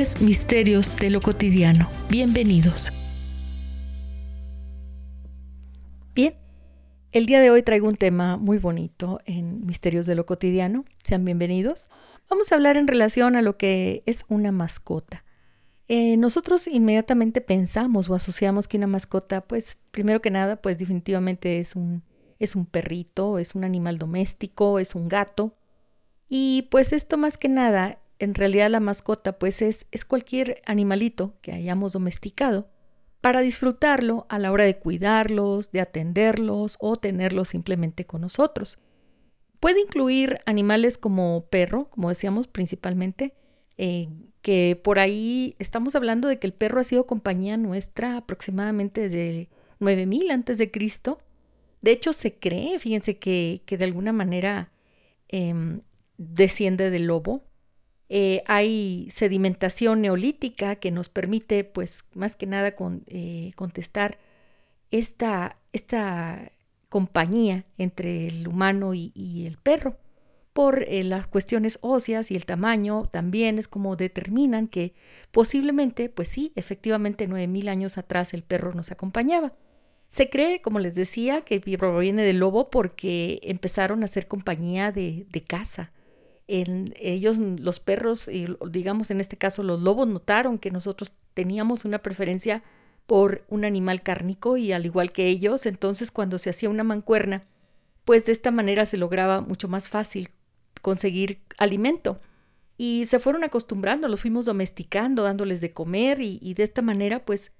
Misterios de lo Cotidiano. Bienvenidos. Bien, el día de hoy traigo un tema muy bonito en Misterios de lo Cotidiano. Sean bienvenidos. Vamos a hablar en relación a lo que es una mascota. Eh, nosotros inmediatamente pensamos o asociamos que una mascota, pues primero que nada, pues definitivamente es un, es un perrito, es un animal doméstico, es un gato. Y pues esto más que nada en realidad la mascota pues es, es cualquier animalito que hayamos domesticado para disfrutarlo a la hora de cuidarlos, de atenderlos o tenerlos simplemente con nosotros. Puede incluir animales como perro, como decíamos principalmente, eh, que por ahí estamos hablando de que el perro ha sido compañía nuestra aproximadamente desde 9000 antes de Cristo. De hecho, se cree, fíjense que, que de alguna manera em, desciende del lobo. Eh, hay sedimentación neolítica que nos permite, pues, más que nada con, eh, contestar esta, esta, compañía entre el humano y, el perro. Por eh, las cuestiones óseas y el tamaño también es como determinan que posiblemente, pues sí, efectivamente, nueve mil años atrás el perro nos acompañaba. Se cree, como les decía, que proviene del lobo porque empezaron a hacer compañía de, de caza ellos, los perros, y digamos en este caso los lobos, notaron que nosotros teníamos una preferencia por un animal cárnico y al igual que ellos, entonces cuando se hacía una mancuerna, pues de esta manera se lograba mucho más fácil conseguir alimento. Y se fueron acostumbrando, los fuimos domesticando, dándoles de comer y, y de esta manera pues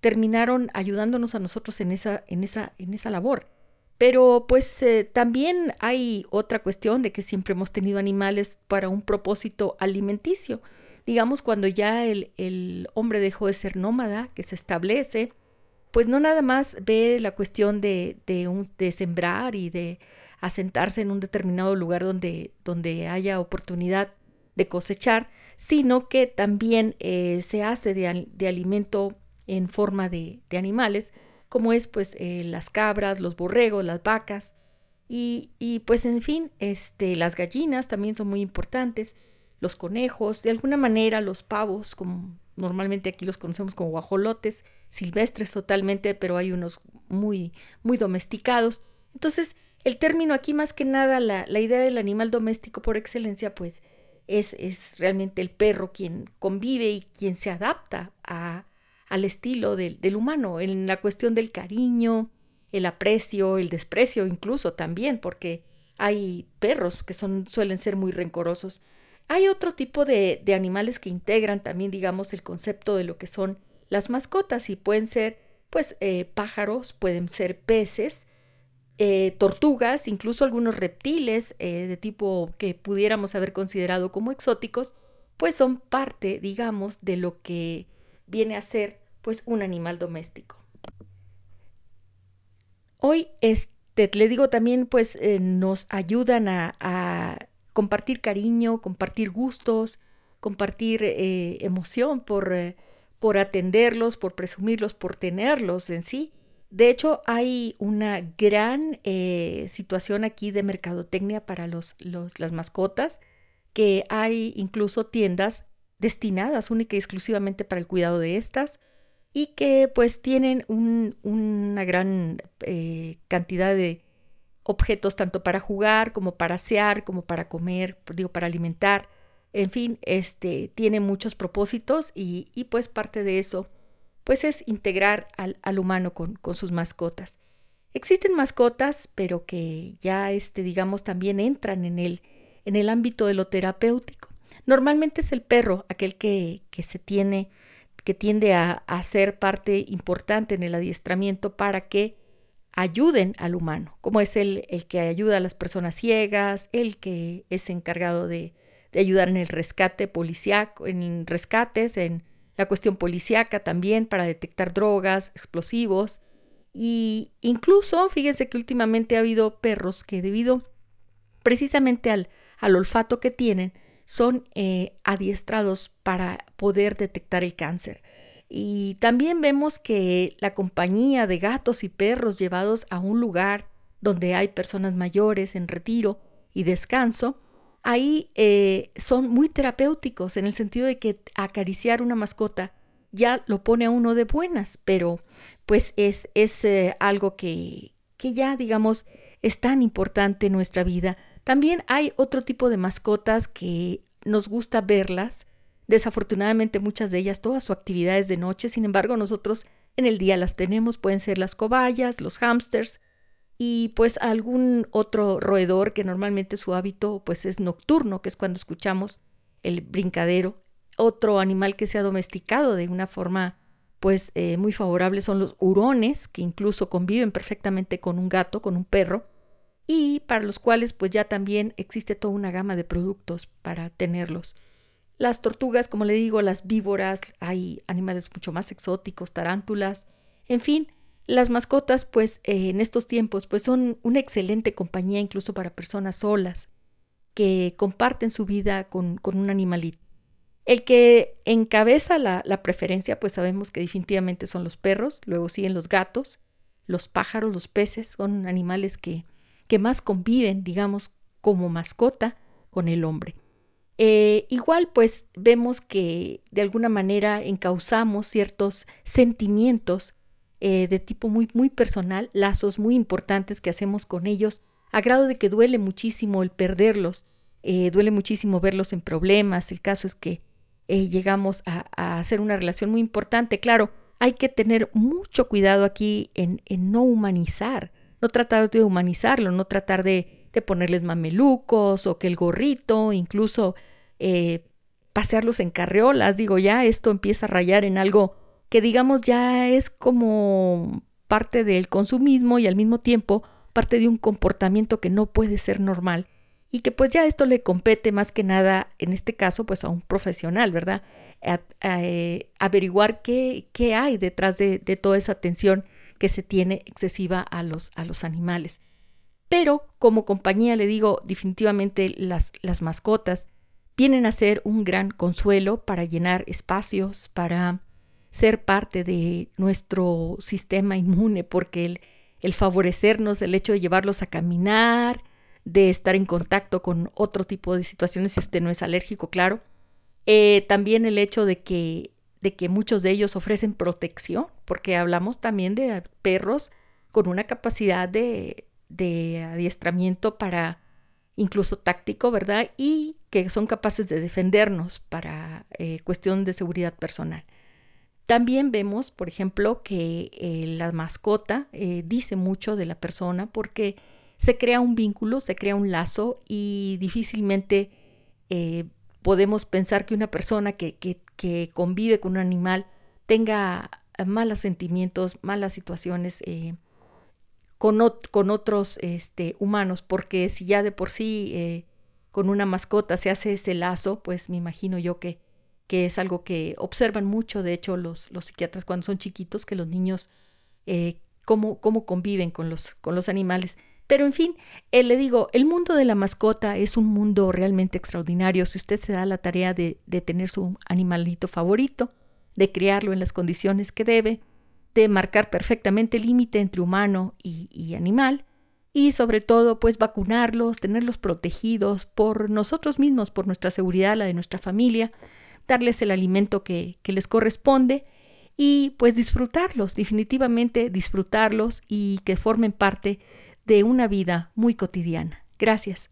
terminaron ayudándonos a nosotros en esa, en esa, en esa labor. Pero pues eh, también hay otra cuestión de que siempre hemos tenido animales para un propósito alimenticio. Digamos, cuando ya el, el hombre dejó de ser nómada, que se establece, pues no nada más ve la cuestión de, de, sembrar y de asentarse en un determinado lugar donde, donde haya oportunidad de cosechar, sino que también eh, se hace de, de, alimento en forma de, de animales, como es pues eh, las cabras, los borregos, las vacas y, y, pues en fin, este, las gallinas también son muy importantes, los conejos, de alguna manera los pavos, como normalmente aquí los conocemos como guajolotes, silvestres totalmente, pero hay unos muy, muy domesticados. Entonces, el término aquí más que nada, la, la idea del animal doméstico por excelencia, pues es, es realmente el perro quien convive y quien se adapta a, al estilo del, humano, en la cuestión del cariño, el aprecio, el desprecio incluso también, porque hay perros que son, suelen ser muy rencorosos. Hay otro tipo de, de, animales que integran también, digamos, el concepto de lo que son las mascotas y pueden ser, pues, eh, pájaros, pueden ser peces, eh, tortugas, incluso algunos reptiles eh, de tipo que pudiéramos haber considerado como exóticos, pues son parte, digamos, de lo que viene a ser pues un animal doméstico. Hoy, este, le digo también, pues eh, nos ayudan a, compartir cariño, compartir gustos, compartir eh, emoción por, eh, por atenderlos, por presumirlos, por tenerlos en sí. De hecho, hay una gran situación aquí de mercadotecnia para los, las mascotas, que hay incluso tiendas destinadas única y exclusivamente para el cuidado de estas y que pues tienen una gran eh, cantidad de objetos tanto para jugar como para asear, como para comer, digo, para alimentar. En fin, este tiene muchos propósitos y, pues parte de eso pues es integrar al, al humano con, con, sus mascotas. Existen mascotas, pero que ya este, digamos, también entran en el, en el ámbito de lo terapéutico. Normalmente es el perro aquel que, que se tiene, que tiende a, ser parte importante en el adiestramiento para que ayuden al humano, como es el, el que ayuda a las personas ciegas, el que es encargado de, de ayudar en el rescate policiaco, en rescates, en la cuestión policíaca también para detectar drogas, explosivos. Y incluso, fíjense que últimamente ha habido perros que debido precisamente al, al olfato que tienen, son eh, adiestrados para poder detectar el cáncer. Y también vemos que la compañía de gatos y perros llevados a un lugar donde hay personas mayores en retiro y descanso, ahí eh, son muy terapéuticos en el sentido de que acariciar una mascota ya lo pone a uno de buenas, pero pues es, es eh, algo que, que ya digamos es tan importante en nuestra vida. También hay otro tipo de mascotas que nos gusta verlas. Desafortunadamente muchas de ellas, todas su actividad es de noche, sin embargo nosotros en el día las tenemos, pueden ser las cobayas, los hámsters, y pues algún otro roedor que normalmente su hábito pues es nocturno, que es cuando escuchamos el brincadero. Otro animal que se ha domesticado de una forma pues eh, muy favorable son los hurones, que incluso conviven perfectamente con un gato, con un perro, y para los cuales pues ya también existe toda una gama de productos para tenerlos. Las tortugas, como le digo, las víboras, hay animales mucho más exóticos, tarántulas, en fin, las mascotas, pues eh, en estos tiempos, pues son una excelente compañía incluso para personas solas que comparten su vida con, un animalito. El que encabeza la, la, preferencia, pues sabemos que definitivamente son los perros, luego siguen los gatos, los pájaros, los peces, son animales que, que más conviven, digamos, como mascota con el hombre. Eh, igual, pues vemos que de alguna manera encauzamos ciertos sentimientos eh, de tipo muy, muy personal, lazos muy importantes que hacemos con ellos, a grado de que duele muchísimo el perderlos, eh, duele muchísimo verlos en problemas. El caso es que llegamos a, hacer una relación muy importante. Claro, hay que tener mucho cuidado aquí en no humanizar, no tratar de humanizarlo, no tratar de, de ponerles mamelucos o que el gorrito, incluso pasearlos en carriolas. Digo, ya esto empieza a rayar en algo que digamos ya es como parte del consumismo y al mismo tiempo parte de un comportamiento que no puede ser normal y que pues ya esto le compete más que nada, en este caso, pues a un profesional, ¿verdad? Eh, averiguar qué, qué, hay detrás de, toda esa atención que se tiene excesiva a los, a los animales. Pero como compañía le digo, definitivamente las, las mascotas vienen a ser un gran consuelo para llenar espacios, para ser parte de nuestro sistema inmune, porque el, el favorecernos, el hecho de llevarlos a caminar, de estar en contacto con otro tipo de situaciones, si usted no es alérgico, claro. Eh, también el hecho de que, de que muchos de ellos ofrecen protección, porque hablamos también de perros con una capacidad de, de adiestramiento para incluso táctico, ¿verdad? Y que son capaces de defendernos para eh, cuestión de seguridad personal. También vemos, por ejemplo, que eh, la mascota eh, dice mucho de la persona porque se crea un vínculo, se crea un lazo y difícilmente podemos pensar que una persona que, que, convive con un animal tenga malos sentimientos, malas situaciones con, con, otros este, humanos, porque si ya de por sí con una mascota se hace ese lazo, pues me imagino yo que que es algo que observan mucho, de hecho, los, psiquiatras cuando son chiquitos, que los niños eh, cómo, cómo, conviven con los, con los animales. Pero en fin, eh, le digo, el mundo de la mascota es un mundo realmente extraordinario. Si usted se da la tarea de, tener su animalito favorito, de criarlo en las condiciones que debe, de marcar perfectamente el límite entre humano y, y animal, y sobre todo pues vacunarlos, tenerlos protegidos por nosotros mismos, por nuestra seguridad, la de nuestra familia, darles el alimento que, que les corresponde y pues disfrutarlos, definitivamente disfrutarlos y que formen parte de una vida muy cotidiana. Gracias.